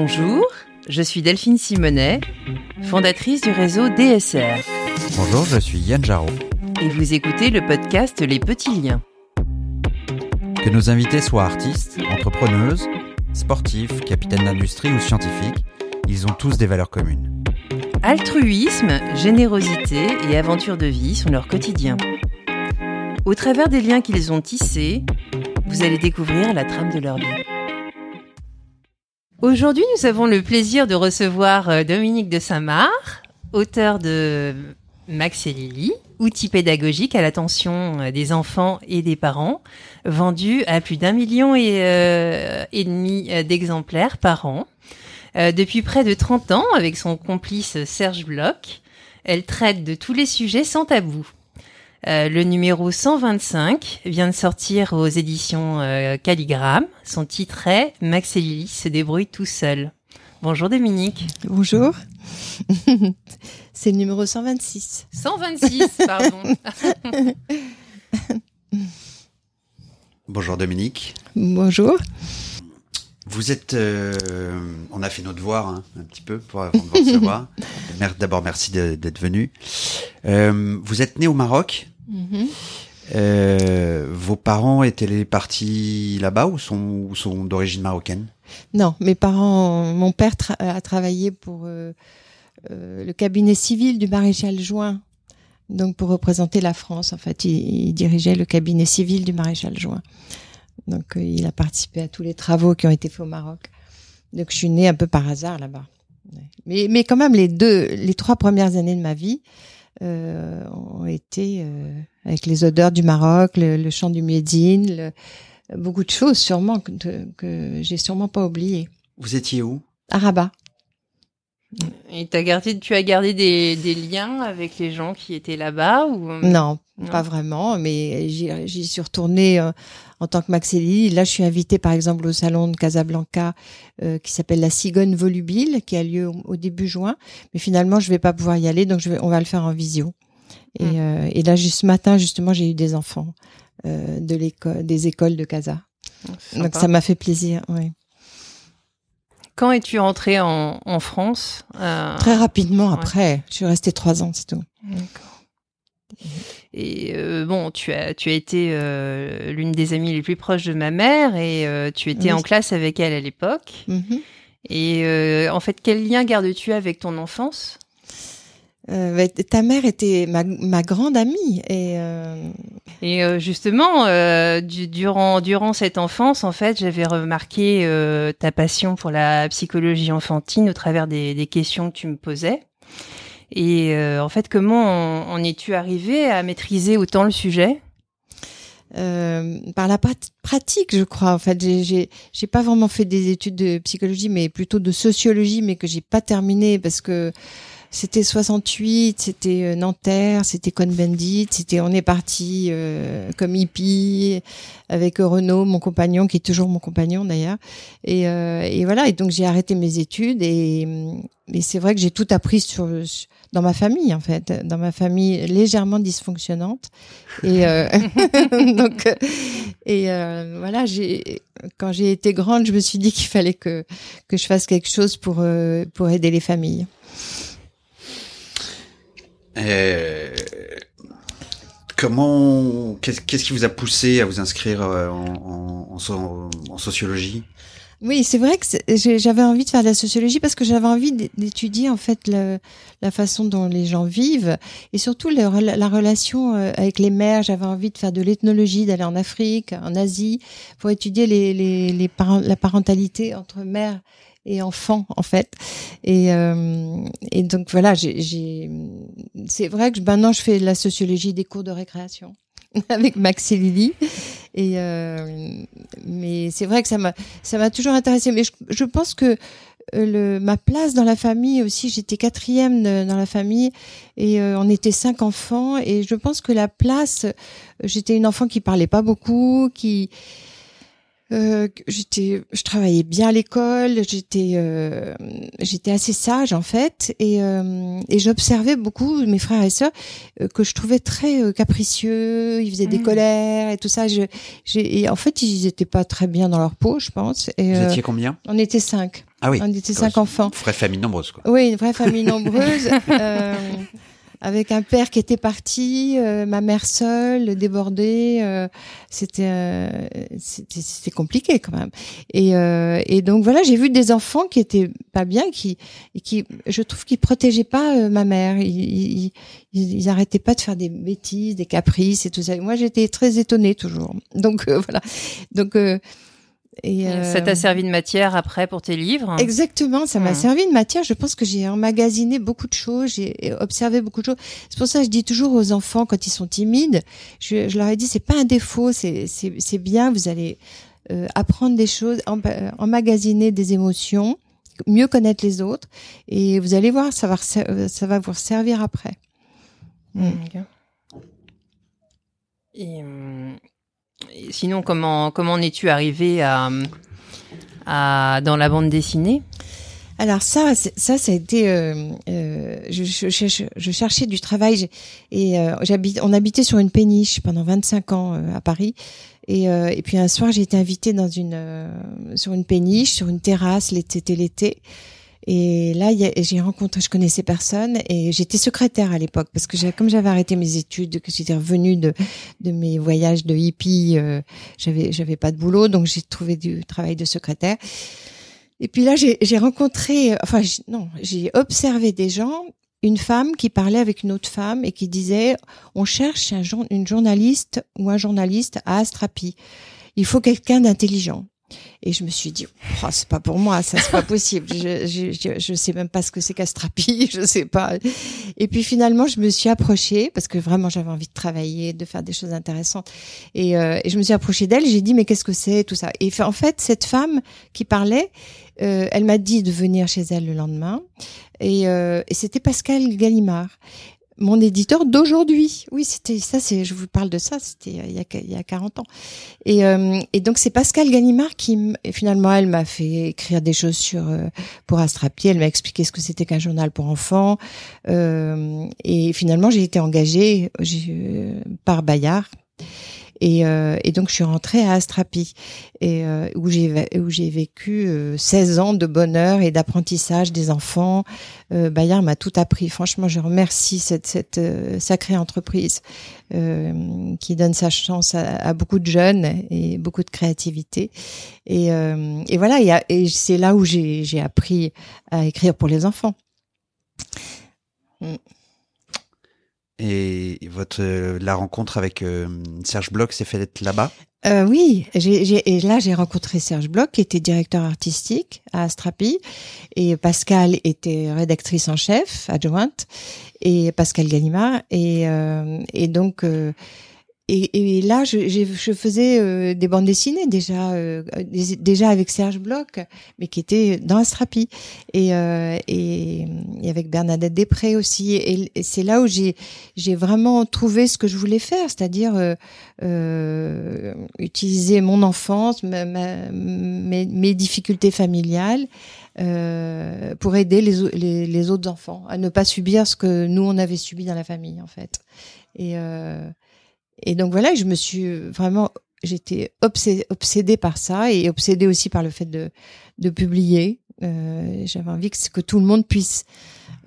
Bonjour, je suis Delphine Simonet, fondatrice du réseau DSR. Bonjour, je suis Yann Jarot. Et vous écoutez le podcast Les Petits Liens. Que nos invités soient artistes, entrepreneuses, sportifs, capitaines d'industrie ou scientifiques, ils ont tous des valeurs communes. Altruisme, générosité et aventure de vie sont leur quotidien. Au travers des liens qu'ils ont tissés, vous allez découvrir la trame de leur vie. Aujourd'hui, nous avons le plaisir de recevoir euh, Dominique de Saint-Marc, auteur de Max et Lily, outil pédagogique à l'attention euh, des enfants et des parents, vendu à plus d'un million et, euh, et demi d'exemplaires par an. depuis près de 30 ans, avec son complice Serge Bloch, elle traite de tous les sujets sans tabou. Euh, le numéro 125 vient de sortir aux éditions euh, Calligramme. Son titre est Max et Lily se débrouillent tout seuls. Bonjour Dominique. Bonjour. C'est le numéro 126. 126, pardon. Bonjour Dominique. Bonjour. Vous êtes, euh, on a fait notre devoir hein, un petit peu pour avant de vous recevoir. D'abord, merci d'être venu. Euh, vous êtes né au Maroc. Mm-hmm. euh, vos parents étaient partis là-bas ou sont, ou sont d'origine marocaine? Non, mes parents, mon père a travaillé pour euh, euh, le cabinet civil du maréchal Juin, donc pour représenter la France. En fait, il, il dirigeait le cabinet civil du maréchal Juin. Donc, il a participé à tous les travaux qui ont été faits au Maroc. Donc, je suis née un peu par hasard là-bas. Mais, mais quand même, les deux, les trois premières années de ma vie euh, ont été euh, avec les odeurs du Maroc, le, chant du muezzin, beaucoup de choses sûrement que, que j'ai sûrement pas oublié. Vous étiez où? À Rabat. Et as gardé, tu as gardé des, des, liens avec les gens qui étaient là-bas ou? Non, pas vraiment, mais j'y suis retournée en tant que Maxelli. Là, je suis invitée par exemple au salon de Casablanca euh, qui s'appelle la Cigogne Volubile, qui a lieu au, début juin. Mais finalement, je vais pas pouvoir y aller, donc je vais, on va le faire en visio. Et, hum. euh, et là, juste ce matin, justement, j'ai eu des enfants euh, de l'école, des écoles de Casa. Donc ça m'a fait plaisir. Oui. Quand es-tu rentrée en, en France euh, Très rapidement après. Je suis restée trois ans, c'est tout. D'accord. Et euh, bon, tu as, tu as été euh, l'une des amies les plus proches de ma mère et euh, tu étais en classe avec elle à l'époque. Mm-hmm. Et en fait, quel lien gardes-tu avec ton enfance? Bah, ta mère était ma, ma grande amie et et justement durant durant cette enfance en fait j'avais remarqué ta passion pour la psychologie enfantine au travers des, des questions que tu me posais et euh, en fait, comment en, es-tu arrivé à maîtriser autant le sujet? Euh, par la pratique, je crois. En fait, j'ai j'ai pas vraiment fait des études de psychologie, mais plutôt de sociologie, mais que j'ai pas terminé parce que c'était 68, c'était euh, Nanterre, c'était Cohn-Bendit, c'était on est parti euh, comme hippie avec Renaud, mon compagnon, qui est toujours mon compagnon d'ailleurs. Et, euh, et voilà, et donc j'ai arrêté mes études et, c'est vrai que j'ai tout appris sur dans ma famille en fait, dans ma famille légèrement dysfonctionnante. Et euh, donc euh, et euh, voilà, j'ai quand j'ai été grande, je me suis dit qu'il fallait que que je fasse quelque chose pour pour aider les familles. Comment qu'est-ce qui vous a poussé à vous inscrire en, en, sociologie? Oui, c'est vrai que j'avais envie de faire de la sociologie parce que j'avais envie d'étudier en fait la façon dont les gens vivent et surtout la relation euh, avec les mères. J'avais envie de faire de l'ethnologie, d'aller en Afrique, en Asie, pour étudier la parentalité entre mère et enfant en fait. Et, euh, et donc voilà, j'ai, c'est vrai que maintenant je fais de la sociologie des cours de récréation. avec Max et Lily. Et euh, mais c'est vrai que ça m'a ça m'a toujours intéressé. Mais je, je pense que euh, le, ma place dans la famille aussi, j'étais quatrième dans la famille et euh, on était cinq enfants et je pense que la place, j'étais une enfant qui parlait pas beaucoup, qui euh, j'étais, je travaillais bien à l'école, j'étais, euh, j'étais assez sage en fait, et, euh, et j'observais beaucoup mes frères et sœurs euh, que je trouvais très euh, capricieux. Ils faisaient des Mhm. colères et tout ça. Je, j'ai, et en fait, ils étaient pas très bien dans leur peau, je pense. Et Vous étiez combien? on était cinq. Ah oui. On était Ouais, cinq enfants. Vraie famille nombreuse, quoi. Oui, une vraie famille nombreuse. avec un père qui était parti, euh, ma mère seule, débordée, euh, c'était euh, c'était compliqué quand même. Et, euh, et donc voilà, j'ai vu des enfants qui étaient pas bien, qui qui je trouve qu'ils protégeaient pas euh, ma mère. Ils, ils, ils, arrêtaient pas de faire des bêtises, des caprices et tout ça. Moi, j'étais très étonnée toujours. Donc euh, voilà. Donc et euh, Ça t'a servi de matière après pour tes livres? Exactement, ça m'a servi de matière. Je pense que j'ai emmagasiné beaucoup de choses, j'ai observé beaucoup de choses. C'est pour ça que je dis toujours aux enfants quand ils sont timides, je, je leur ai dit c'est pas un défaut, c'est c'est bien. Vous allez euh, apprendre des choses, em- euh, emmagasiner des émotions, mieux connaître les autres, et vous allez voir, ça va euh, ça va vous servir après. Mm. Ok. Et, hum, sinon, comment comment en es-tu arrivé à, à dans la bande dessinée? Alors ça, ça, ça a été. euh, euh, je, je, je cherchais du travail et euh, j'habite. On habitait sur une péniche pendant 25 ans euh, à Paris. Et, euh, et puis un soir, j'ai été invitée dans une euh, sur une péniche, sur une terrasse. l'été- C'était l'été. Et là, j'ai rencontré, je connaissais personne et j'étais secrétaire à l'époque parce que comme j'avais arrêté mes études, que j'étais revenue de, de mes voyages de hippie, euh, j'avais j'avais pas de boulot, donc j'ai trouvé du travail de secrétaire. Et puis là, j'ai rencontré, enfin non, j'ai observé des gens, une femme qui parlait avec une autre femme et qui disait, on cherche un, une journaliste ou un journaliste à Astrapi. Il faut quelqu'un d'intelligent. Et je me suis dit, oh, c'est pas pour moi, ça c'est pas possible. Je, je, je, je sais même pas ce que c'est qu'Astrapi, je sais pas. Et puis finalement, je me suis approchée parce que vraiment j'avais envie de travailler, de faire des choses intéressantes. Et, euh, et je me suis approchée d'elle. J'ai dit, mais qu'est-ce que c'est tout ça? Et en fait, cette femme qui parlait, euh, elle m'a dit de venir chez elle le lendemain. Et, euh, et c'était Pascal Gallimard mon éditeur d'aujourd'hui. Oui, c'était ça. C'est, je vous parle de ça. C'était il y a, il y a 40 ans. Et, euh, et donc c'est Pascal Gallimard qui finalement elle m'a fait écrire des choses sur euh, pour Astrapi. Elle m'a expliqué ce que c'était qu'un journal pour enfants. Euh, et finalement j'ai été engagée euh, par Bayard. Et, euh, et donc je suis rentrée à Astrapi et euh, où j'ai où j'ai vécu euh, 16 ans de bonheur et d'apprentissage des enfants. Euh, Bayard m'a tout appris. Franchement, je remercie cette cette euh, sacrée entreprise euh, qui donne sa chance à, beaucoup de jeunes et beaucoup de créativité. Et, euh, et voilà, et, c'est là où j'ai j'ai appris à écrire pour les enfants. Et votre euh, la rencontre avec euh, Serge Bloch s'est faite là-bas? Euh, oui, j'ai, j'ai- et là j'ai rencontré Serge Bloch qui était directeur artistique à Astrapi. Et Pascal était rédactrice en chef adjointe. Et Pascal Gallimard. Et euh, et donc euh, et, et là je, je faisais euh, des bandes dessinées déjà euh, déjà avec Serge Bloch mais qui était dans Astrapi et euh, et, et avec Bernadette Després aussi et, c'est là où j'ai vraiment trouvé ce que je voulais faire c'est-à-dire euh, euh, utiliser mon enfance, ma- ma- mes, mes difficultés familiales euh, pour aider les, les, autres enfants à ne pas subir ce que nous on avait subi dans la famille en fait. Et, et donc voilà, je me suis vraiment, j'étais obsé- obsédée par ça et obsédée aussi par le fait de, de publier. Euh, j'avais envie que, que tout le monde puisse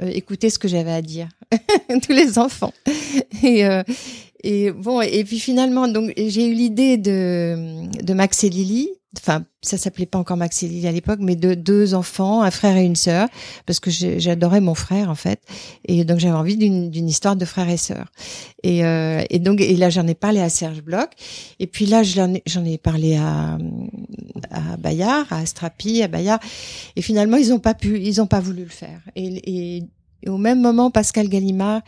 euh, écouter ce que j'avais à dire, tous les enfants. Et, euh, et bon, et puis finalement, donc j'ai eu l'idée de de Max et Lily. Enfin, ça s'appelait pas encore Max et Lily à l'époque, mais de deux enfants, un frère et une sœur, parce que j'adorais mon frère en fait, et donc j'avais envie d'une histoire de frère et sœur. Et, euh, et donc et là j'en ai parlé à Serge Bloch, et puis là j'en ai, ai parlé à à Bayard, à Astrapi, à Bayard, et finalement ils ont pas pu, ils ont pas voulu le faire. Et, et, et au même moment, Pascal Gallimard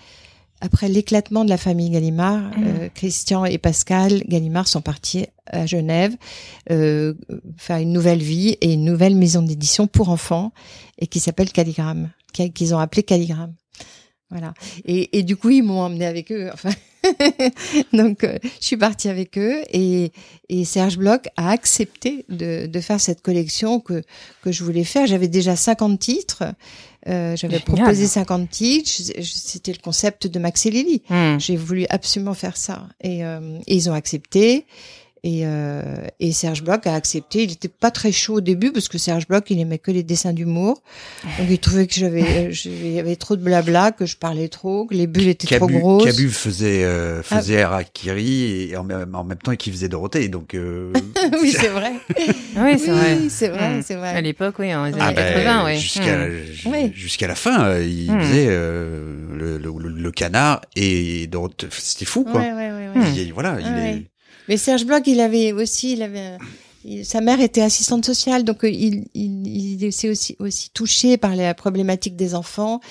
après l'éclatement de la famille Gallimard, Mhm. euh, Christian et Pascal Gallimard sont partis à Genève euh, faire une nouvelle vie et une nouvelle maison d'édition pour enfants et qui s'appelle Calligramme, qui- qu'ils ont appelé Calligramme. Voilà. Et, et du coup, ils m'ont emmené avec eux. Enfin, Donc, euh, je suis partie avec eux et, et Serge Bloch a accepté de, de faire cette collection que, que je voulais faire. J'avais déjà 50 titres. Euh, J'avais proposé 50 titres. C'était le concept de Max et Lily. Hmm. J'ai voulu absolument faire ça. Et, euh, et ils ont accepté. Et, euh, et Serge Bloch a accepté. Il était pas très chaud au début parce que Serge Bloch, il aimait que les dessins d'humour. Donc il trouvait que j'avais, j'avais trop de blabla, que je parlais trop, que les bulles étaient trop grosses. Cabu faisait euh, faisait ah. Harakiri et en même, en même temps qu'il faisait Dorothée. Donc euh... oui, c'est vrai. oui, c'est vrai. c'est vrai, c'est vrai. À l'époque, oui, en 80, ah ben, Jusqu'à oui. jusqu'à la fin, euh, il hmm. faisait euh, le, le, le, canard et Dorothée. C'était fou, quoi. Ouais, ouais, ouais, il, voilà, il est mais Serge Bloch, il avait aussi, il avait, sa mère était assistante sociale, donc euh, il, il, il s'est aussi, aussi touché par la problématique des enfants.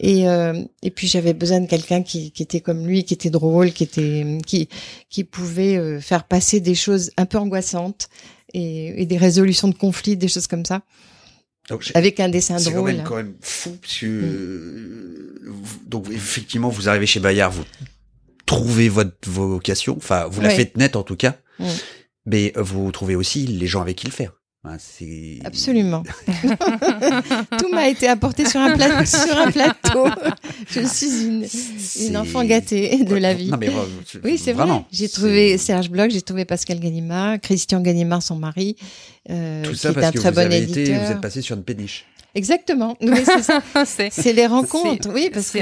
Et, euh, et puis j'avais besoin de quelqu'un qui, qui était comme lui, qui était drôle, qui était, qui, qui pouvait euh, faire passer des choses un peu angoissantes et, et des résolutions de conflits, des choses comme ça. Donc, avec un dessin drôle. C'est quand, même fou parce que mm. donc effectivement vous arrivez chez Bayard, vous trouvez votre vocation, enfin vous la faites nette en tout cas, mais vous trouvez aussi les gens avec qui le faire. c'est Absolument. Tout m'a été apporté sur un, plateau, sur un plateau. Je suis une, une enfant gâtée de la vie. Non, mais, oui, c'est vrai. J'ai trouvé Serge Bloch, j'ai trouvé Pascal Ganimard, Christian Ganimard, son mari, euh, Tout ça qui est un très bon éditeur. vous êtes passé sur une péniche. Exactement. Oui, c'est les rencontres. Oui, parce que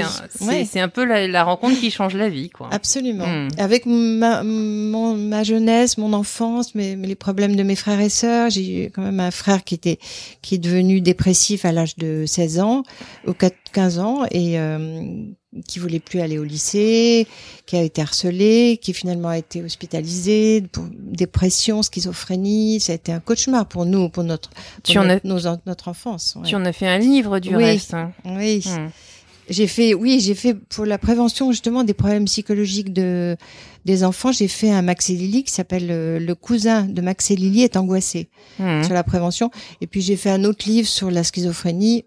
c'est un peu la, rencontre qui change la vie, quoi. Absolument. Hmm. Avec ma, mon, ma jeunesse, mon enfance, mais, les problèmes de mes frères et sœurs, j'ai eu quand même un frère qui était qui est devenu dépressif à l'âge de 16 ans ou 15 ans et euh, qui voulait plus aller au lycée, qui a été harcelé, qui finalement a été hospitalisé pour dépression, schizophrénie. Ça a été un cauchemar pour nous, pour notre, pour notre, notre enfance. Tu en as fait un livre du reste. Hein. Oui. Hmm. J'ai fait, oui, j'ai fait pour la prévention justement des problèmes psychologiques de des enfants. J'ai fait un Max et Lily qui s'appelle euh, le, cousin de Max et Lily est angoissé hmm. sur la prévention. Et puis j'ai fait un autre livre sur la schizophrénie.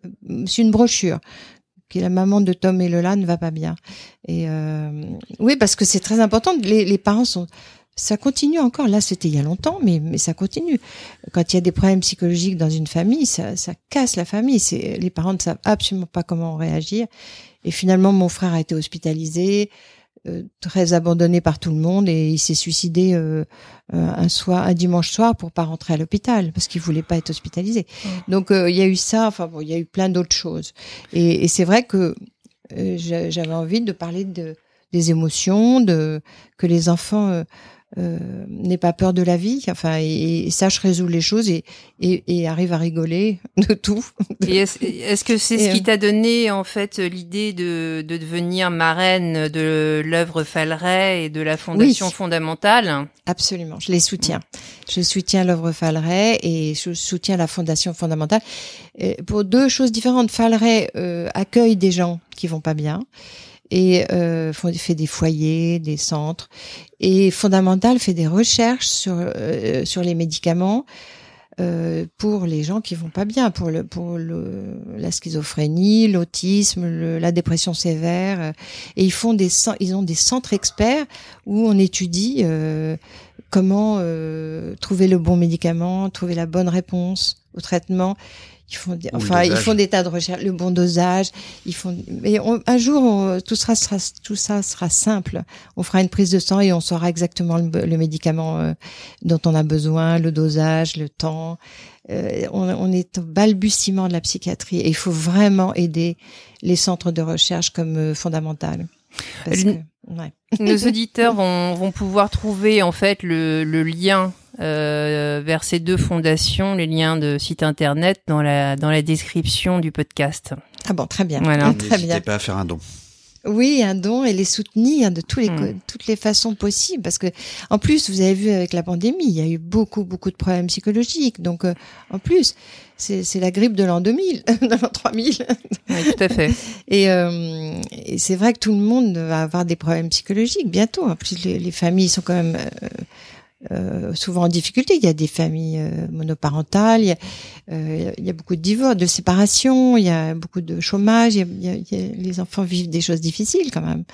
C'est une brochure que la maman de Tom et Lola ne va pas bien. Et euh, oui, parce que c'est très important. Les, les, parents sont, ça continue encore. Là, c'était il y a longtemps, mais mais ça continue. Quand il y a des problèmes psychologiques dans une famille, ça, ça casse la famille. C'est les parents ne savent absolument pas comment réagir. Et finalement, mon frère a été hospitalisé. Euh, très abandonné par tout le monde et il s'est suicidé euh, euh, un soir, un dimanche soir pour pas rentrer à l'hôpital parce qu'il voulait pas être hospitalisé. Donc il y a eu ça, enfin bon, il y a eu plein d'autres choses. Et, et c'est vrai que j'avais envie de parler de des émotions, de que les enfants euh, n'aie pas peur de la vie, enfin, et, sache résoudre les choses et, et, et, arrive à rigoler de tout. est-ce, que c'est ce qui euh, t'a donné en fait l'idée de, de devenir marraine de l'œuvre Falleret et de la Fondation fondamentale? Absolument, je les soutiens. Je soutiens l'œuvre Falleret et je soutiens la Fondation fondamentale pour deux choses différentes. Falleret euh, accueille des gens qui vont pas bien et euh, fait des foyers, des centres. Et Fondamental fait des recherches sur euh, sur les médicaments euh, pour les gens qui vont pas bien, pour le pour le, la schizophrénie, l'autisme, la dépression sévère. Et ils font des ils ont des centres experts où on étudie euh, comment euh, trouver le bon médicament, trouver la bonne réponse au traitement. Ils font, des, enfin, ils font des tas de recherches, le bon dosage. Ils font, mais un jour, tout sera, sera, tout ça sera simple. On fera une prise de sang et on saura exactement le, médicament euh, dont on a besoin, le dosage, le temps. Euh, on, on, est au balbutiement de la psychiatrie et il faut vraiment aider les centres de recherche comme euh, fondamental. Parce que, ouais. Nos auditeurs vont, vont pouvoir trouver en fait le, le lien euh, vers ces deux fondations, les liens de site internet dans la dans la description du podcast. Ah bon, très bien. Voilà. Très bien. pas à faire un don. Oui, un don et les soutenir de tous les, hmm. toutes les façons possibles. Parce que, en plus, vous avez vu avec la pandémie, il y a eu beaucoup, beaucoup de problèmes psychologiques. Donc, euh, en plus, c'est la grippe de l'an 2000, de l'an 3000. Oui, tout à fait. et, euh, et c'est vrai que tout le monde va avoir des problèmes psychologiques bientôt. En plus, les, les familles sont quand même euh, euh, souvent en difficulté. Il y a des familles euh, monoparentales, il y, a, euh, il y, a, beaucoup de divorces, de séparations, il y a beaucoup de chômage, il y a, il y a, les enfants vivent des choses difficiles quand même.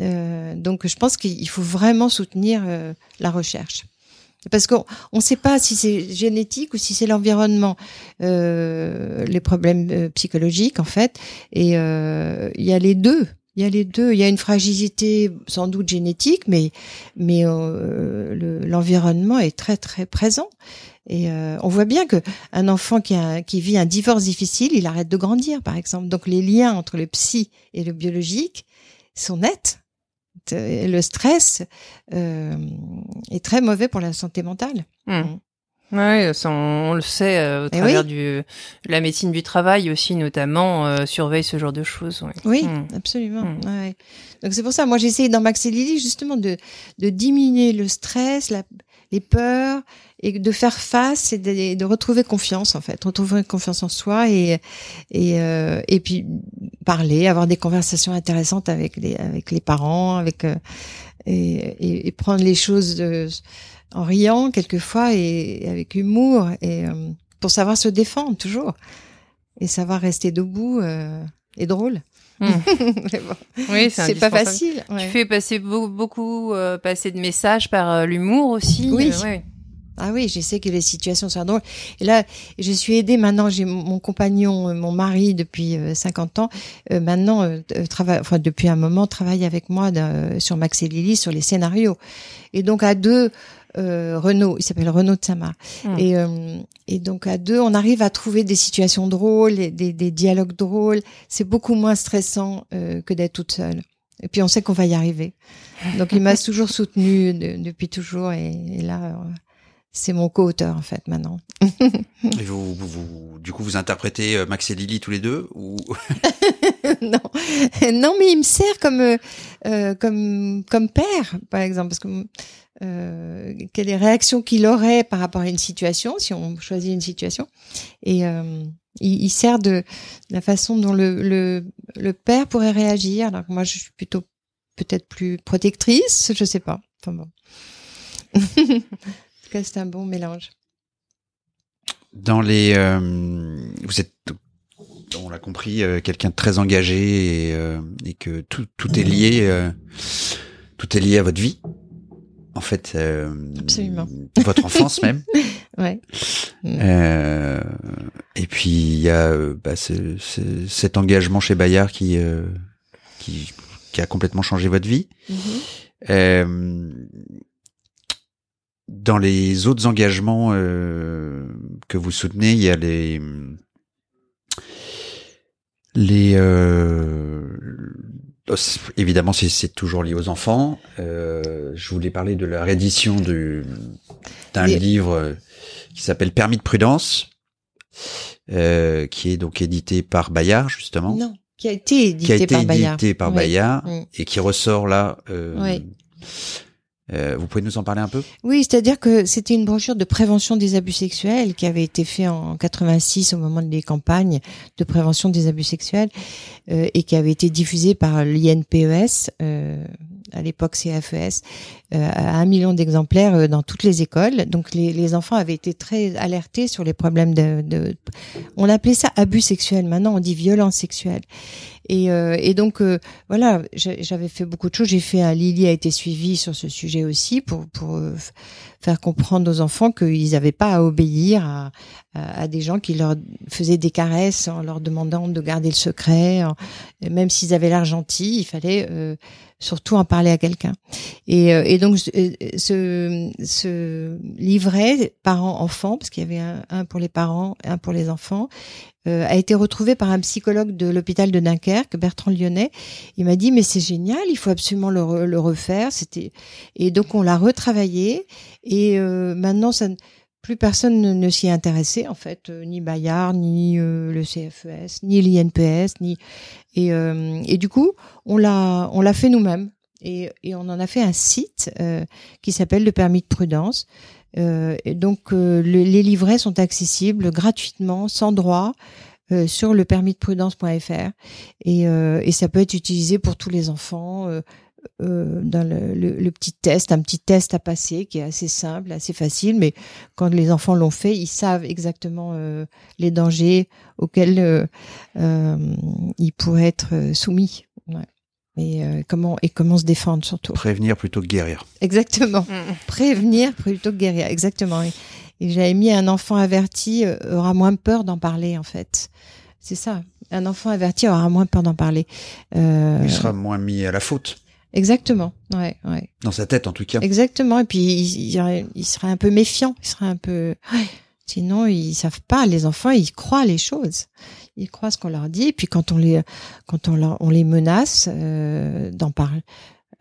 Euh, donc je pense qu'il faut vraiment soutenir la recherche. Parce qu'on ne sait pas si c'est génétique ou si c'est l'environnement, les problèmes psychologiques en fait. Et il y a les deux. Il y a les deux. Il y a une fragilité sans doute génétique, mais mais euh, l'environnement est très très présent. Et euh, on voit bien que un enfant qui, a, qui vit un divorce difficile, il arrête de grandir, par exemple. Donc les liens entre le psy et le biologique sont nets. Le stress euh, est très mauvais pour la santé mentale. Mmh. Oui, on, le sait euh, au eh travers du la médecine du travail aussi notamment euh, surveille ce genre de choses. Oui, hmm. absolument. Hmm. Ouais. Donc c'est pour ça, moi j'essaye dans Max et Lily justement de de diminuer le stress, la, les peurs et de faire face et de, de, retrouver confiance en fait, retrouver confiance en soi et et euh, et puis parler, avoir des conversations intéressantes avec les avec les parents, avec euh, et, et, et, prendre les choses de en riant quelquefois et, avec humour et euh, pour savoir se défendre toujours et savoir rester debout euh, et drôle. Hmm. Oui, c'est pas facile. Tu fais passer beaucoup, beaucoup euh, passer de messages par l'humour aussi. Oui. Ah oui, j'essaie que les situations soient drôles. Et là, je suis aidée maintenant. J'ai mon compagnon, mon mari depuis 50 ans. maintenant, travaille, enfin depuis un moment, travaille avec moi sur Max et Lily sur les scénarios. Et donc à deux, euh, Renaud, il s'appelle Renaud. Hmm. Et, euh, et donc à deux, on arrive à trouver des situations drôles, des, des dialogues drôles. C'est beaucoup moins stressant euh, que d'être toute seule. Et puis on sait qu'on va y arriver. Donc il m'a toujours soutenu depuis toujours et, là euh, c'est mon co-auteur en fait maintenant. et vous, vous, du coup, vous interprétez Max et Lily tous les deux ou? Non, non, mais il me sert comme euh, comme comme père, par exemple, parce que euh, quelles les réactions qu'il aurait par rapport à une situation, si on choisit une situation. Et euh, il, sert de, la façon dont le, le, le, père pourrait réagir. Alors moi, je suis plutôt peut-être plus protectrice, je sais pas. Enfin bon. en tout cas, c'est un bon mélange. Dans les, euh, vous êtes, on l'a compris, euh, quelqu'un de très engagé et, euh, et que tout, tout est lié, tout est lié à votre vie en fait, euh, votre enfance même. ouais. Euh, et puis il y a euh, bah, ce, ce, cet engagement chez Bayard qui, euh, qui, qui a complètement changé votre vie. Mm-hmm. Euh, dans les autres engagements que vous soutenez, il y a les les évidemment, c'est toujours lié aux enfants. Euh, je voulais parler de la réédition d'un livre euh, qui s'appelle Permis de prudence, euh, qui est donc édité par Bayard justement. Non, qui a été édité, qui a été par, édité par Bayard mm. et qui ressort là. Euh, euh, vous pouvez nous en parler un peu? Oui, c'est-à-dire que c'était une brochure de prévention des abus sexuels qui avait été fait en 86 au moment des campagnes de prévention des abus sexuels euh, et qui avait été diffusée par l'INPES, euh, à l'époque CFES, à un million d'exemplaires euh, dans toutes les écoles. Donc les, les, enfants avaient été très alertés sur les problèmes de, de... On appelait ça abus sexuel, maintenant on dit violence sexuelle. Et, euh, et donc euh, voilà, j'avais fait beaucoup de choses. J'ai fait un Lily a été suivi sur ce sujet aussi pour pour euh, faire comprendre aux enfants qu'ils n'avaient pas à obéir à, à, des gens qui leur faisaient des caresses en leur demandant de garder le secret. même s'ils avaient l'air gentils, il fallait surtout en parler à quelqu'un. Et, et, donc ce, ce livret parents-enfants, parce qu'il y avait un, un, pour les parents, un pour les enfants, euh, a été retrouvé par un psychologue de l'hôpital de Dunkerque, Bertrand Lyonnais. Il m'a dit mais c'est génial, il faut absolument le, le refaire. C'était et donc on l'a retravaillé et euh, maintenant ça plus personne ne, s'y intéressait en fait, euh, ni Bayard, ni le CFES, ni l'INPS, ni et, et du coup on l'a on l'a fait nous-mêmes et, et on en a fait un site qui s'appelle le permis de prudence euh, et donc euh, les livrets sont accessibles gratuitement, sans droit, euh, sur le permis de prudence.fr et, et ça peut être utilisé pour tous les enfants euh, dans le, le, petit test, un petit test à passer qui est assez simple, assez facile, mais quand les enfants l'ont fait, ils savent exactement euh, les dangers auxquels euh, euh ils pourraient être soumis. Ouais. Et comment et comment se défendre surtout. Prévenir plutôt que guérir. Exactement. Mm. Prévenir plutôt que guérir. Exactement. Et, et j'avais mis un enfant averti aura moins peur d'en parler en fait. C'est ça. Un enfant averti aura moins peur d'en parler. Euh... Il sera moins mis à la faute. Exactement, ouais, ouais. Dans sa tête, en tout cas. Exactement. Et puis, il, il, serait un peu méfiant. Il serait un peu. Sinon, ils savent pas. Les enfants, ils croient les choses. Ils croient ce qu'on leur dit. Et puis, quand on les, quand on, on les menace euh, d'en parler,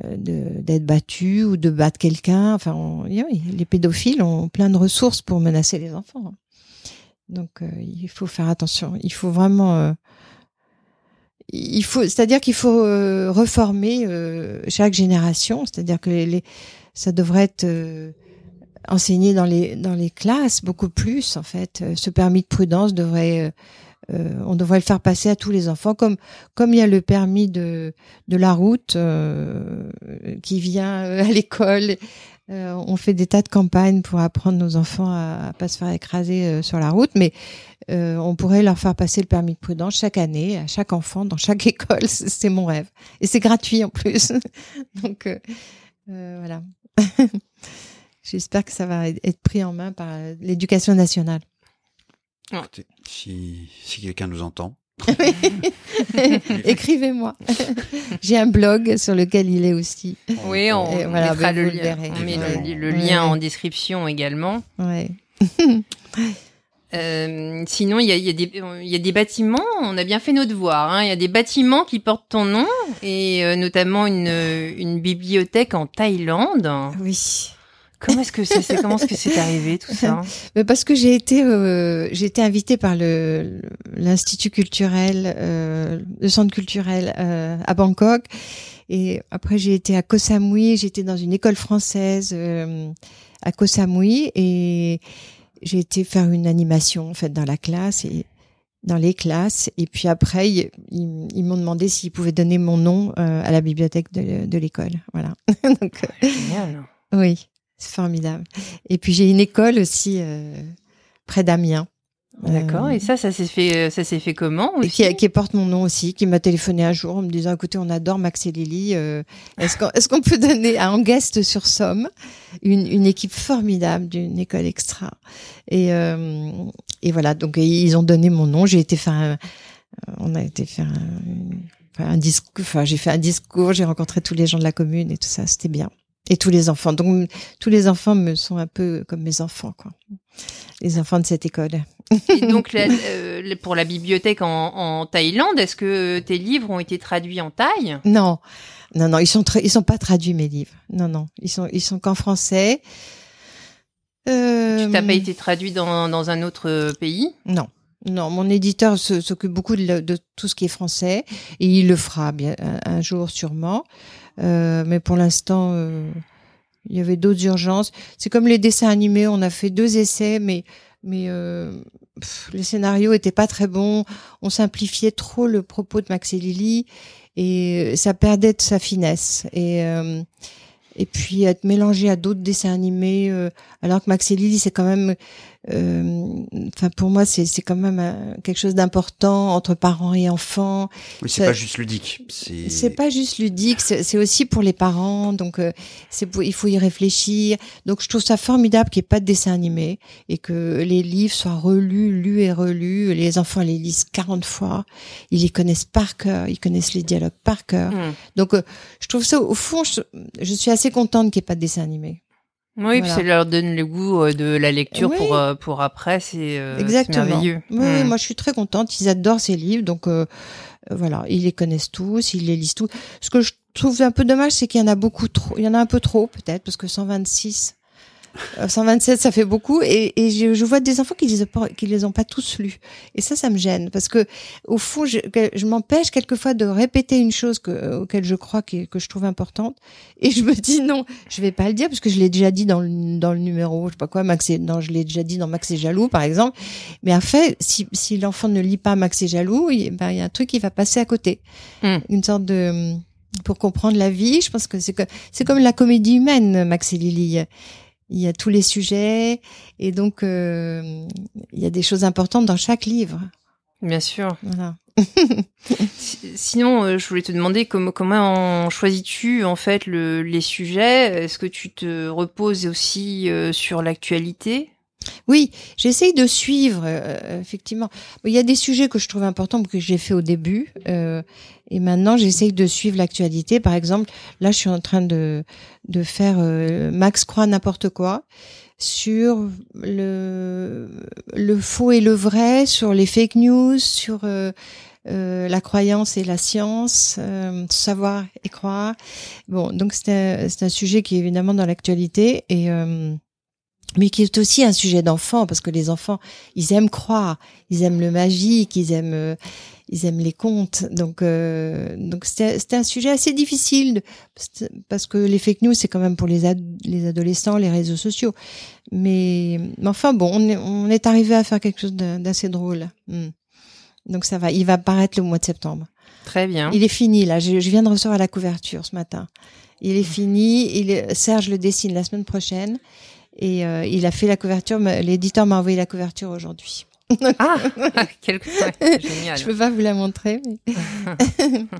euh, d'être battu ou de battre quelqu'un. Enfin, les pédophiles ont plein de ressources pour menacer les enfants. Donc, euh, il faut faire attention. Il faut vraiment euh, il faut, c'est-à-dire qu'il faut euh, reformer euh, chaque génération, c'est-à-dire que les, ça devrait être enseigné dans les dans les classes beaucoup plus en fait. Ce permis de prudence devrait on devrait le faire passer à tous les enfants comme comme il y a le permis de de la route qui vient à l'école euh, on fait des tas de campagnes pour apprendre nos enfants à, à pas se faire écraser euh, sur la route, mais euh, on pourrait leur faire passer le permis de prudence chaque année à chaque enfant dans chaque école. C'est mon rêve et c'est gratuit en plus. Donc voilà. J'espère que ça va être pris en main par l'éducation nationale. si, si quelqu'un nous entend, Écrivez-moi. J'ai un blog sur lequel il est aussi. Oui, on, mettra le, lien, on met le, lien en description également. Ouais. Euh, sinon, il y a, y, a y a, des bâtiments, on a bien fait nos devoirs, hein. il y a des bâtiments qui portent ton nom, et euh, notamment une, une bibliothèèque en Thaïlande. Oui. Comment est-ce que c'est comment est-ce que c'est arrivé tout ça? Mais parce que j'ai été euh, j'ai été invitée par le l'institut culturel euh, le centre culturel euh, à Bangkok. Et après j'ai été à Koh Samui, j'étais dans une école française à Koh Samui. Et j'ai été faire une animation en fait dans la classe et dans les classes. Et puis après ils, ils, m'ont demandé s'ils pouvaient donner mon nom à la bibliothèque de, de l'école. Voilà. Donc génial. oui c'est formidable. Et puis j'ai une école aussi euh, près d'Amiens. D'accord. Et ça, ça s'est fait, ça s'est fait comment aussi qui, qui, porte mon nom aussi, qui m'a téléphoné un jour en me disant "Écoutez, on adore Max et Lily. Euh, est-ce qu'on est-ce qu'on peut donner à guest sur Somme une, une équipe formidable d'une école extra? Et euh, et voilà. Donc ils ont donné mon nom. J'ai été faire, un, on a été faire un, un discours. Enfin, j'ai fait un discours. J'ai rencontré tous les gens de la commune et tout ça. C'était bien et tous les enfants. Donc tous les enfants me sont un peu comme mes enfants, quoi. Les enfants de cette école. Et donc euh, pour la bibliothèque en, en Thaïlande, est-ce que tes livres ont été traduits en thaï? Non, non, non, ils sont ils sont pas traduits mes livres. Non, non, ils sont ils sont qu'en français. Euh... Tu t'as pas été traduit dans dans un autre pays? Non. Non, mon éditeur s'occupe beaucoup de, de, tout ce qui est français et il le fera bien un jour sûrement. Euh, mais pour l'instant, euh, il y avait d'autres urgences. C'est comme les dessins animés, on a fait deux essais, mais mais euh, le scénario était pas très bon. On simplifiait trop le propos de Max et Lily et ça perdait de sa finesse. Et et puis être mélangé à d'autres dessins animés, alors que Max et Lily c'est quand même euh, enfin pour moi c'est c'est quand même euh, quelque chose d'important entre parents et enfants. Oui, c'est pas juste ludique. C'est pas juste ludique, c'est aussi pour les parents. Donc euh, c'est il faut y réfléchir. Donc je trouve ça formidable qu'il n'y ait pas de dessin animé et que les livres soient relus, lus et relus. Les enfants les lisent 40 fois, ils les connaissent par cœur, ils connaissent les dialogues par cœur. Hmm. Donc je trouve ça au fond je, je suis assez contente qu'il n'y ait pas de dessin animé. Oui, puis ça leur donne le goût euh, de la lecture pour euh, pour après, c'est euh, merveilleux. Oui, hmm. moi je suis très contente. Ils adorent ces livres, donc voilà, ils les connaissent tous, ils les lisent tous. Ce que je trouve un peu dommage, c'est qu'il y en a beaucoup trop. Il y en a un peu trop peut-être parce que 126 127, euh, ça fait beaucoup. Et, et je, je, vois des enfants qui les, ont qui les ont pas tous lus. Et ça, ça me gêne. Parce que, au fond, je, je m'empêche quelquefois de répéter une chose que, auquel je crois que, que je trouve importante. Et je me dis non, je vais pas le dire parce que je l'ai déjà dit dans le, dans le numéro, je sais pas quoi, Max et, non, je l'ai déjà dit dans Max et Jaloux, par exemple. Mais en fait, si, si l'enfant ne lit pas Max et Jaloux, il, ben, y a un truc qui va passer à côté. Hmm. Une sorte de, pour comprendre la vie. Je pense que c'est c'est comme la comédie humaine, Max et Lily. Il y a tous les sujets et donc il y a des choses importantes dans chaque livre. Bien sûr. Voilà. Sinon, euh, je voulais te demander comment, comment choisis-tu en fait le, les sujets? Est-ce que tu te reposes aussi euh, sur l'actualité? Oui, j'essaye de suivre, euh, effectivement. Il y a des sujets que je trouve importants que j'ai fait au début, et maintenant j'essaye de suivre l'actualité. Par exemple, là, je suis en train de de faire Max croit n'importe quoi sur le le faux et le vrai, sur les fake news, sur euh, la croyance et la science, euh, savoir et croire. Bon, donc c'est un, un, sujet qui est évidemment dans l'actualité et euh, mais qui est aussi un sujet d'enfant parce que les enfants ils aiment croire, ils aiment le magique, ils aiment ils aiment les contes. Donc donc c'était un sujet assez difficile parce que les fake news c'est quand même pour les les adolescents, les réseaux sociaux. Mais, mais enfin bon, on est, on est arrivé à faire quelque chose d'assez drôle. Hmm. Donc ça va, il va paraître le mois de septembre. Très bien. Il est fini là, je, viens de recevoir la couverture ce matin. Il est fini, il Serge le dessine la semaine prochaine et euh, il a fait la couverture, l'éditeur m'a envoyé la couverture aujourd'hui. ah, quel génial. Je peux pas vous la montrer,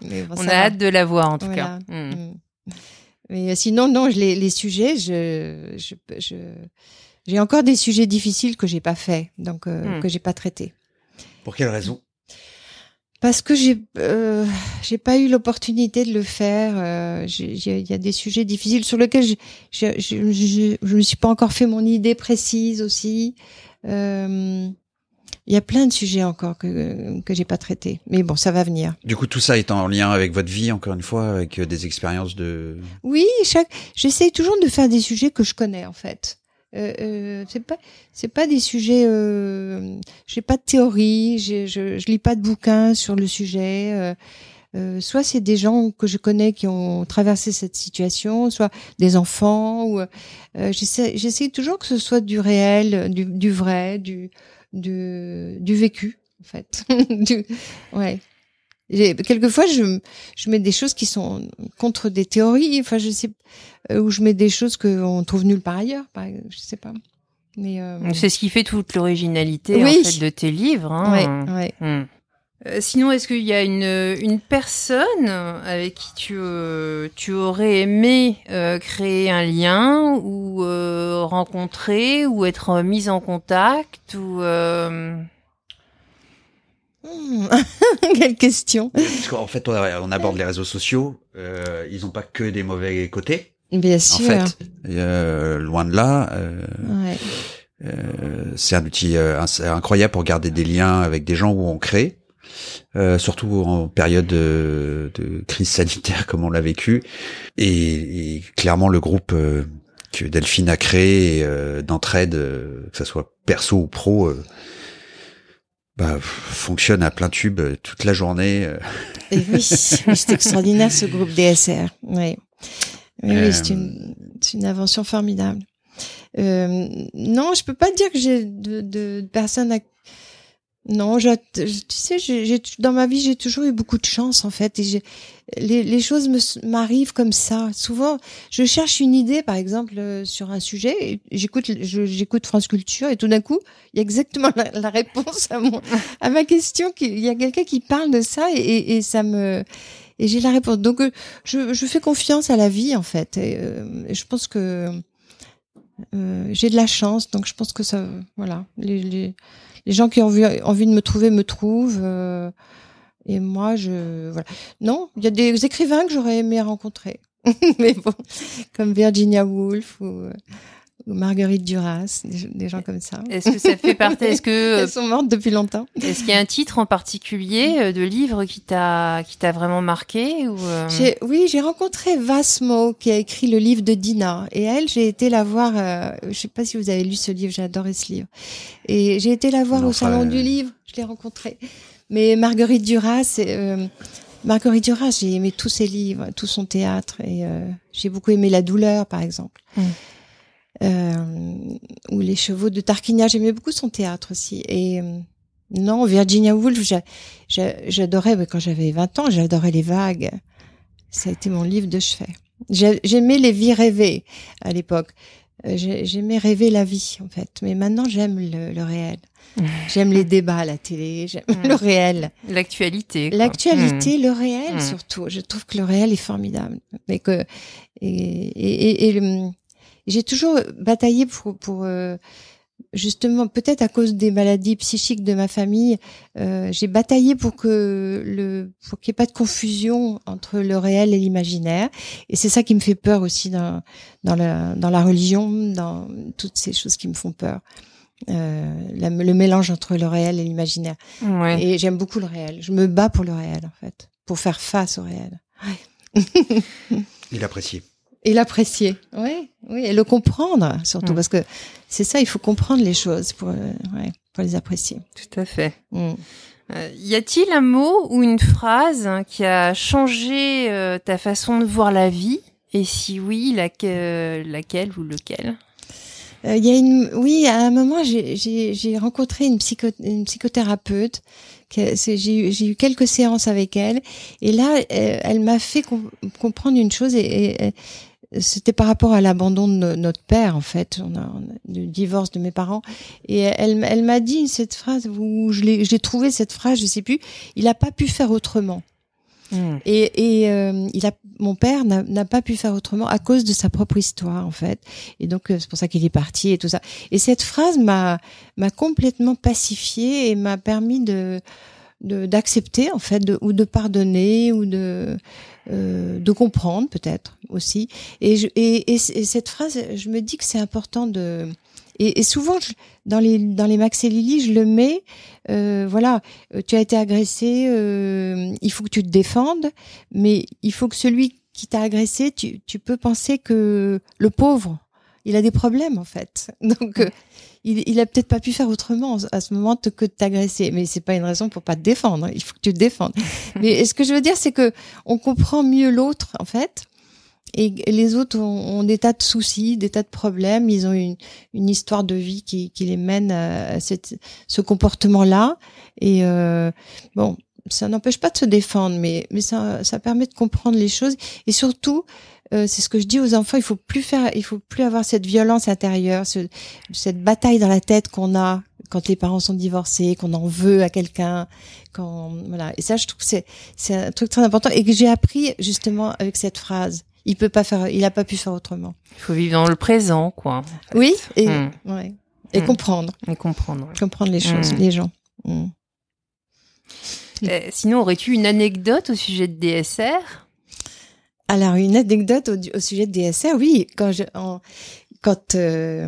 mais, on a hâte de la voir en tout cas. Hmm. Hmm. Mais euh, sinon, non, les, les sujets, je, je, je j'ai encore des sujets difficiles que j'ai pas fait, donc euh, hmm. que j'ai pas traités. Pour quelle raison? Parce que j'ai euh, j'ai pas eu l'opportunité de le faire. Euh, il y a des sujets difficiles sur lesquels je je, je, je, je me suis pas encore fait mon idée précise aussi. Euh, il y a plein de sujets encore que que j'ai pas traités, mais bon, ça va venir. Du coup, tout ça est en lien avec votre vie, encore une fois, avec euh, des expériences de. Oui, chaque. J'essaye toujours de faire des sujets que je connais en fait. Euh, euh, c'est pas c'est pas des sujets euh, j'ai pas de théorie je, je lis pas de bouquins sur le sujet euh, euh, soit c'est des gens que je connais qui ont traversé cette situation soit des enfants ou j'essaie j'essaie toujours que ce soit du réel du, du vrai du du du vécu en fait. Du, ouais quelquefois je je mets des choses qui sont contre des théories enfin je sais euh, où je mets des choses qu'on trouve nulle part ailleurs par je sais pas mais euh... c'est ce qui fait toute l'originalité en fait de tes livres hein. ouais, ouais. Hmm. Euh, sinon, est-ce qu'il y a une, une personne avec qui tu, euh, tu aurais aimé euh, créer un lien ou rencontrer ou être mise en contact ou Hmm. Quelle question Parce qu'en fait, on, aborde les réseaux sociaux. Euh, ils n'ont pas que des mauvais côtés. Bien sûr. En fait, euh, loin de là. Euh, ouais. Euh, c'est un outil euh, incroyable pour garder des liens avec des gens où on crée. surtout en période de, de, crise sanitaire comme on l'a vécu et, et, clairement le groupe que Delphine a créé d'entraide que ce soit perso ou pro bah, fonctionne à plein tube euh, toute la journée. Euh. Et oui, c'est extraordinaire ce groupe DSR. Oui, oui, oui c'est une, une invention formidable. Euh, non, je peux pas dire que j'ai de, de, personnes à non, je, tu sais, j'ai, dans ma vie, j'ai toujours eu beaucoup de chance en fait, et les, les choses m'arrivent comme ça. Souvent, je cherche une idée, par exemple, euh, sur un sujet, j'écoute, j'écoute France Culture, et tout d'un coup, il y a exactement la, réponse à mon, à ma question. Il y a quelqu'un qui parle de ça, et, et, ça me, et j'ai la réponse. Donc, euh, je, je fais confiance à la vie en fait, et, euh, je pense que euh, j'ai de la chance, donc je pense que ça, voilà, les, les les gens qui ont envie de me trouver me trouvent. Euh, et moi, je voilà. Non, il y a des écrivains que j'aurais aimé rencontrer, mais bon, comme Virginia Woolf ou, euh, Marguerite Duras, des, gens comme ça. Est-ce que ça fait partie Est-ce que elles sont mortes depuis longtemps Est-ce qu'il y a un titre en particulier euh, de livre qui t'a qui t'a vraiment marqué ou euh? Oui, j'ai rencontré Vasmo qui a écrit le livre de Dina et elle, j'ai été la voir. Euh, je sais pas si vous avez lu ce livre, j'ai adoré ce livre. Et j'ai été la voir au salon du livre. Je l'ai rencontrée. Mais Marguerite Duras, euh, Marguerite Duras, j'ai aimé tous ses livres, tout son théâtre et j'ai beaucoup aimé La douleur, par exemple. Mmh euh, ou les chevaux de Tarquinia. J'aimais beaucoup son théâtre aussi. Et euh, non, Virginia Woolf, j'adorais, quand j'avais 20 ans, j'adorais les vagues. ça a été mon livre de chevet. J'aimais les vies rêvées à l'époque. Euh, j'aimais rêver la vie en fait, mais maintenant j'aime le, le, réel. J'aime les débats à la télé, j'aime le réel. L'actualité. L'actualité, le réel mm. surtout. Je trouve que le réel est formidable. Mais que et, et, et, j'ai toujours bataillé pour pour euh, justement peut-être à cause des maladies psychiques de ma famille, euh, j'ai bataillé pour que le pour qu'il n'y ait pas de confusion entre le réel et l'imaginaire. Et c'est ça qui me fait peur aussi dans dans la dans la religion, dans toutes ces choses qui me font peur. Euh, le mélange entre le réel et l'imaginaire. Ouais. Et j'aime beaucoup le réel. Je me bats pour le réel en fait, pour faire face au réel. Ouais. Il apprécie et l'apprécier, oui, oui, et le comprendre surtout mm. parce que c'est ça, il faut comprendre les choses pour, euh, ouais, pour les apprécier. Tout à fait. Mm. Euh, y a-t-il un mot ou une phrase hein, qui a changé euh, ta façon de voir la vie? Et si oui, laquelle, laquelle ou lequel? Il y a une, oui, à un moment, j'ai rencontré une, psycho, une psychothérapeute j'ai eu quelques séances avec elle et là elle m'a fait comprendre une chose et, c'était par rapport à l'abandon de notre père en fait, on a, le divorce de mes parents. Et elle, elle m'a dit cette phrase où je l'ai, j'ai trouvé cette phrase, je sais plus. Il a pas pu faire autrement. Hmm. Et, et euh, il a, mon père n'a pas pu faire autrement à cause de sa propre histoire en fait. Et donc euh, c'est pour ça qu'il est parti et tout ça. Et cette phrase m'a m'a complètement pacifiée et m'a permis de d'accepter en fait de, ou de pardonner ou de euh, de comprendre peut-être aussi. Et, je, et, et, cette phrase je me dis que c'est important de et, et souvent dans les dans les Max et Lily je le mets euh, voilà euh, tu as été agressé euh, il faut que tu te défendes mais il faut que celui qui t'a agressé tu, tu peux penser que le pauvre il a des problèmes en fait. Donc il, il a peut-être pas pu faire autrement à ce moment que de t'agresser, mais c'est pas une raison pour pas te défendre. Il faut que tu te défendes. mais ce que je veux dire, c'est que on comprend mieux l'autre en fait. Et les autres ont, des tas de soucis, des tas de problèmes. Ils ont une, une histoire de vie qui, qui les mène à, cette, ce comportement-là. Et euh, bon, ça n'empêche pas de se défendre, mais, mais ça, ça permet de comprendre les choses. Et surtout, euh, c'est ce que je dis aux enfants. Il faut plus faire, il faut plus avoir cette violence intérieure, ce, cette bataille dans la tête qu'on a quand les parents sont divorcés, qu'on en veut à quelqu'un, quand voilà. Et ça, je trouve que c'est c'est un truc très important et que j'ai appris justement avec cette phrase. Il peut pas faire, il a pas pu faire autrement. Il faut vivre dans le présent, quoi. Oui, et hmm. ouais, et hmm. comprendre. Et comprendre. Comprendre les choses, hmm. les gens. Euh, sinon, aurais-tu une anecdote au sujet de DSR alors une anecdote au, sujet de DSR, oui, quand je, quand euh,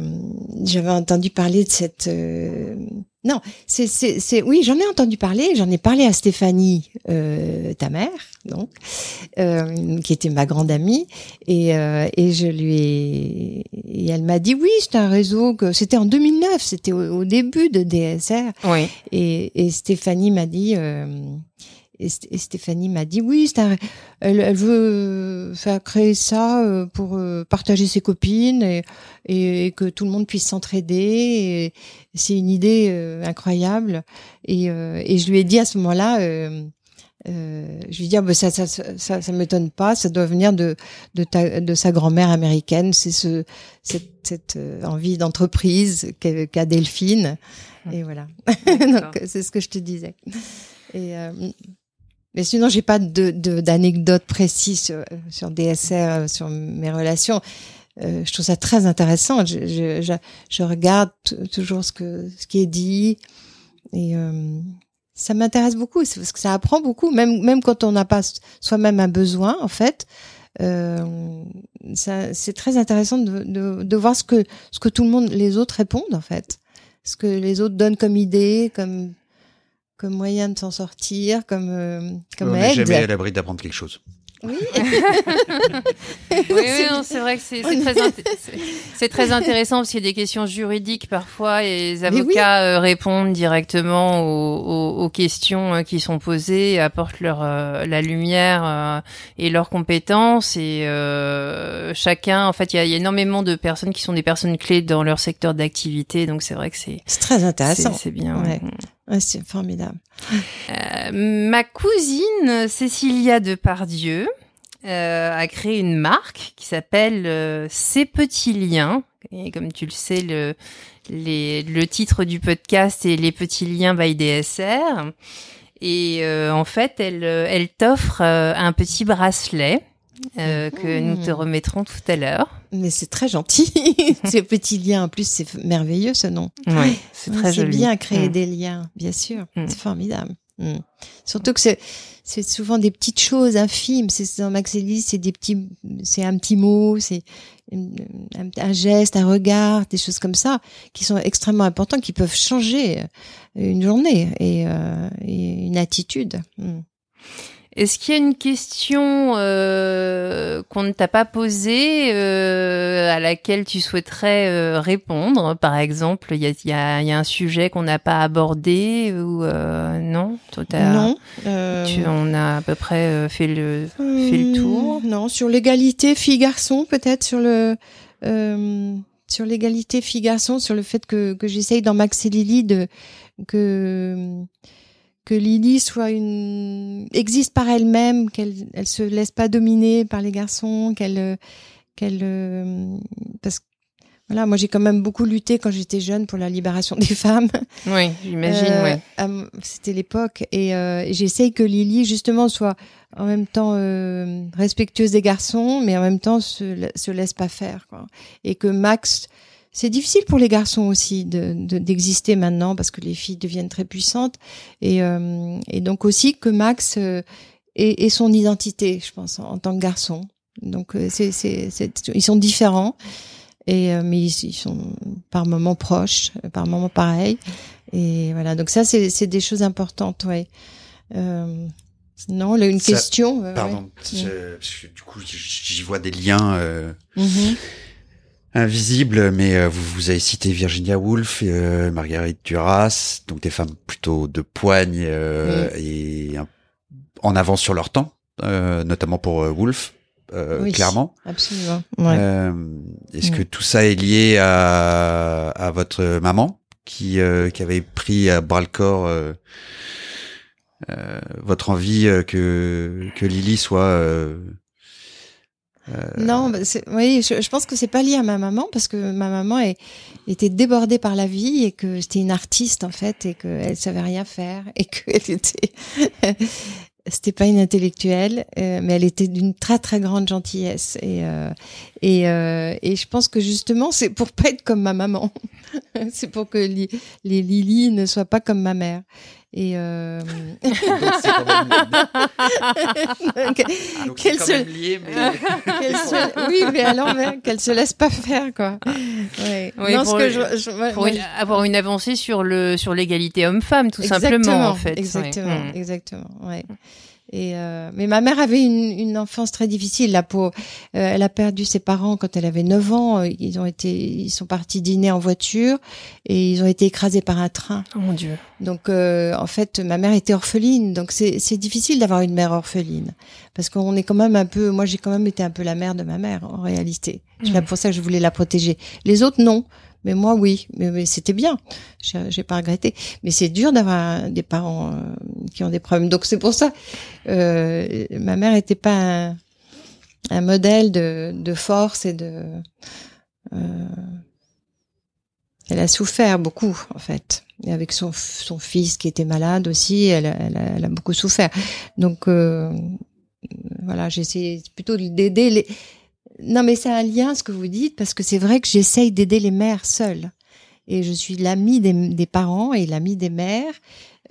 j'avais entendu parler de cette euh, non, c'est c'est oui, j'en ai entendu parler, j'en ai parlé à Stéphanie, euh, ta mère, donc, euh, qui était ma grande amie, et euh, et je lui ai et elle m'a dit oui, c'est un réseau que c'était en 2009, c'était au, au, début de DSR, oui, et et Stéphanie m'a dit euh, et, Stéphanie m'a dit oui, un, elle, elle, veut faire créer ça euh, pour euh, partager ses copines et, et, que tout le monde puisse s'entraider. C'est une idée euh, incroyable. Et, et, je lui ai dit à ce moment-là, euh, je lui ai dit ah, ben ça, ça, ça, ça m'étonne pas, ça doit venir de de, ta, de sa grand-mère américaine. C'est ce cette, cette envie d'entreprise qu'a Delphine. Et voilà. Donc c'est ce que je te disais. Et mais sinon, j'ai pas de d'anecdotes précises sur, sur, DSR, euh, sur mes relations. Euh, je trouve ça très intéressant. Je, je, je, regarde toujours ce que ce qui est dit et euh, ça m'intéresse beaucoup parce que ça apprend beaucoup, même même quand on n'a pas soi-même un besoin en fait. Euh, c'est très intéressant de, de, de, voir ce que ce que tout le monde, les autres répondent en fait, ce que les autres donnent comme idée, comme comme moyen de s'en sortir, comme euh, comme On n'est jamais à l'abri d'apprendre quelque chose. Oui. oui, oui c'est vrai que c'est très, très intéressant parce qu'il y a des questions juridiques parfois et les avocats euh, répondent directement aux, aux, questions euh, qui sont posées, apportent leur la lumière et leurs compétences et chacun, en fait, il y a, y a, énormément de personnes qui sont des personnes clés dans leur secteur d'activité, donc c'est vrai que c'est c'est très intéressant. C'est bien. Ouais. C'est formidable. Euh, ma cousine Cécilia Depardieu euh, a créé une marque qui s'appelle euh, Ces petits liens. Et comme tu le sais, le, les, le titre du podcast est Les petits liens by DSR. Et euh, en fait, elle, elle t'offre un petit bracelet euh, que nous te mmh. remettrons tout à l'heure. Mais c'est très gentil, ces petits liens. En plus, c'est merveilleux ce nom. Oui, c'est très joli. C'est bien créer mmh. des liens, bien sûr. Mmh. C'est formidable. Surtout que c'est c'est souvent des petites choses infimes. C'est dans Max c'est des petits, c'est un petit mot, c'est un, geste, un regard, des choses comme ça qui sont extrêmement importantes, qui peuvent changer une journée et, euh, et une attitude. Est-ce qu'il y a une question euh, qu'on ne t'a pas posée euh, à laquelle tu souhaiterais euh, répondre Par exemple, il y a, y, a, y a, un sujet qu'on n'a pas abordé ou euh, non? Non. Tu, on a à peu près fait le fait le tour. Hmm, non, sur l'égalité filles-garçons, peut-être sur le sur l'égalité filles-garçons, sur le fait que que j'essaye dans Max et Lily de que que Lily soit une existe par elle-même, qu'elle elle se laisse pas dominer par les garçons, qu'elle qu'elle parce que voilà, moi j'ai quand même beaucoup lutté quand j'étais jeune pour la libération des femmes. Oui, j'imagine. Euh, C'était l'époque et, euh, j'essaye que Lily justement soit en même temps euh, respectueuse des garçons, mais en même temps se, se laisse pas faire quoi. Et que Max c'est difficile pour les garçons aussi d'exister de, maintenant parce que les filles deviennent très puissantes et, euh, et donc aussi que Max euh, ait, son identité, je pense, en, tant que garçon. Donc euh, c'est, ils sont différents et euh, mais ils, sont par moments proches, par moments pareils et voilà. Donc ça c'est, des choses importantes, ouais. Euh, non, là, une question. Pardon, du coup j'y vois des liens. Mm-hmm invisible, mais euh, vous, vous avez cité Virginia Woolf, euh, Marguerite Duras, donc des femmes plutôt de poigne euh, et en avance sur leur temps, euh, notamment pour Woolf, oui, clairement. Absolument. Est-ce que tout ça est lié à, à votre maman qui, qui avait pris à bras le corps votre envie que que Lily soit euh, non, bah, oui, je, je, pense que c'est pas lié à ma maman parce que ma maman est, était débordée par la vie et que c'était une artiste en fait et qu'elle savait rien faire et qu'elle était c'était pas une intellectuelle, euh, mais elle était d'une très très grande gentillesse et euh, et, euh, et je pense que justement c'est pour pas être comme ma maman, c'est pour que les, les Lily ne soient pas comme ma mère. Et euh... qu'elle se... Lié, mais... se... oui, mais à l'envers, qu'elle se laisse pas faire, quoi. Ouais. Oui, non, pour, que je, je, pour une, avoir une avancée sur le sur l'égalité homme-femme, tout simplement, en fait. Exactement, ouais. exactement. Ouais. Et euh, mais ma mère avait une, une enfance très difficile. La peau, euh, elle a perdu ses parents quand elle avait 9 ans. Ils ont été, ils sont partis dîner en voiture et ils ont été écrasés par un train. Oh mon Dieu. Donc euh, en fait, ma mère était orpheline. Donc c'est c'est difficile d'avoir une mère orpheline parce qu'on est quand même un peu. Moi, j'ai quand même été un peu la mère de ma mère en réalité. C'est mmh. pour ça que je voulais la protéger. Les autres non. Mais moi, oui, mais, c'était bien. J'ai pas regretté. Mais c'est dur d'avoir des parents euh, qui ont des problèmes. Donc c'est pour ça, euh, ma mère était pas un, modèle de, force et de. Euh, elle a souffert beaucoup, en fait. Et avec son, son fils qui était malade aussi, elle, elle, a, beaucoup souffert. Donc voilà, j'essaie plutôt d'aider les non, mais c'est un lien ce que vous dites parce que c'est vrai que j'essaye d'aider les mères seules et je suis l'amie des, des, parents et l'amie des mères.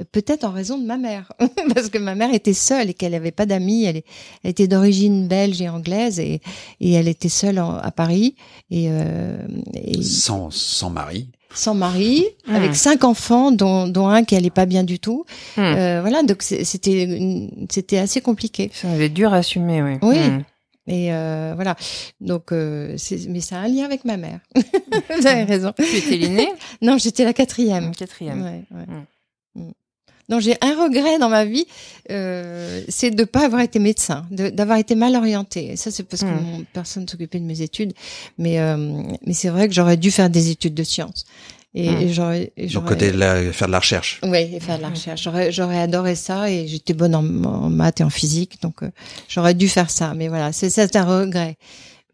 Euh, peut-être en raison de ma mère, parce que ma mère était seule et qu'elle n'avait pas d'amis. Elle, elle, était d'origine belge et anglaise et, et elle était seule à Paris et, euh, et, sans sans mari. Sans mari, mmh. avec cinq enfants, dont, dont un qui allait pas bien du tout. Mmh. Euh, voilà, donc c'était c'était assez compliqué. Ça avait dur à assumer, oui. Oui. Mmh. Et euh, voilà. Donc, euh, mais ça a un lien avec ma mère. Vous avez raison. Tu étais l'aînée? Non, j'étais la quatrième. Quatrième. Ouais, ouais. Mmh. mmh. Donc j'ai un regret dans ma vie, euh, c'est de pas avoir été médecin, d'avoir été mal orientée. Et ça c'est parce que mmh. mon, personne s'occupait de mes études, mais euh, mais c'est vrai que j'aurais dû faire des études de sciences. Et, Hmm. et j'aurais, Donc j'aurais- côté de la, faire de la recherche. Et faire de la recherche. J'aurais, j'aurais adoré ça et j'étais bonne en, en maths et en physique, donc euh, j'aurais dû faire ça. Mais voilà, c'est ça, c'est un regret.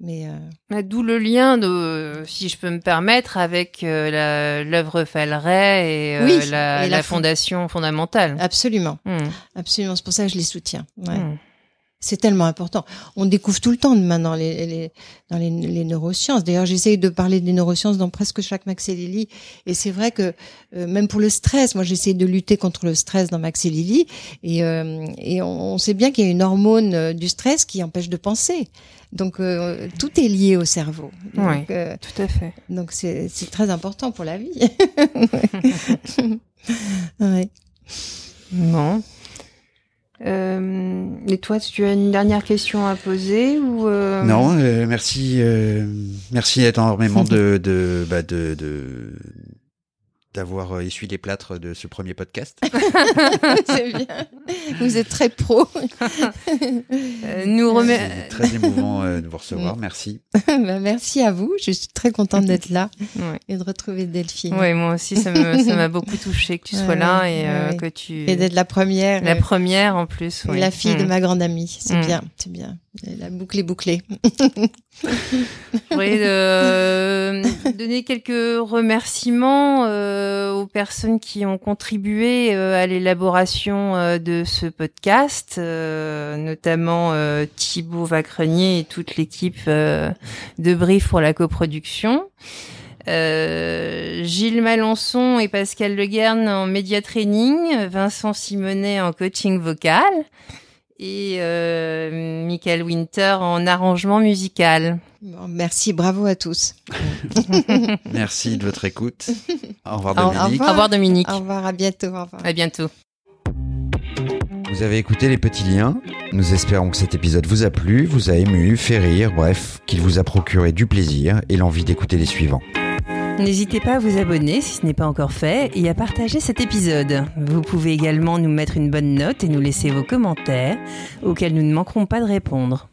Mais euh, Bah, D'où le lien, de, si je peux me permettre, avec euh, la- l'œuvre Falleret et, euh, Oui, la, et la la fond- fondation fondamentale. absolument, Hmm. absolument. C'est pour ça que je les soutiens. Ouais. Hmm. C'est tellement important. On découvre tout le temps maintenant les, les, dans les, les neurosciences. D'ailleurs, j'essaye de parler des neurosciences dans presque chaque Max et Lily. Et c'est vrai que euh, même pour le stress, moi j'essaye de lutter contre le stress dans Max et Lily. Et, euh, et on, on sait bien qu'il y a une hormone euh, du stress qui empêche de penser. Donc euh, tout est lié au cerveau. Donc, Ouais. euh, Tout à fait. donc c'est c'est très important pour la vie. ouais. Bon. Euh, et toi, tu as une dernière question à poser ou euh, Non, euh, merci, euh, merci énormément de, de, bah, de, de, d'avoir euh, essuyé les plâtres de ce premier podcast. c'est bien. Vous êtes très pro. euh, nous remet. C'est très émouvant euh, de vous recevoir. Merci. Bah, merci à vous. Je suis très contente d'être là Ouais. et de retrouver Delphine. Ouais, moi aussi, ça me- ça m'a beaucoup touché que tu sois Ouais, là et ouais, euh, que tu. Et d'être la première. la euh, première en plus. oui. la fille de Hmm. ma grande amie. C'est Mm. bien, c'est bien. La boucle est bouclée. Je euh, donner quelques remerciements euh, aux personnes qui ont contribué euh, à l'élaboration euh, de ce podcast, euh, notamment euh, Thibaut Vacrenier et toute l'équipe de Brief pour la coproduction. Euh, Gilles Malençon et Pascal Leguerne en média training, Vincent Simonet en coaching vocal et euh, Michael Winter en arrangement musical. Bon, merci, bravo à tous. Merci de votre écoute. Au revoir Au- au Dominique. Au revoir Dominique. Au revoir, à bientôt. Au revoir. À bientôt. Vous avez écouté les petits liens. Nous espérons que cet épisode vous a plu, vous a ému, fait rire, bref, qu'il vous a procuré du plaisir et l'envie d'écouter les suivants. N'hésitez pas à vous abonner si ce n'est pas encore fait et à partager cet épisode. Vous pouvez également nous mettre une bonne note et nous laisser vos commentaires auxquels nous ne manquerons pas de répondre.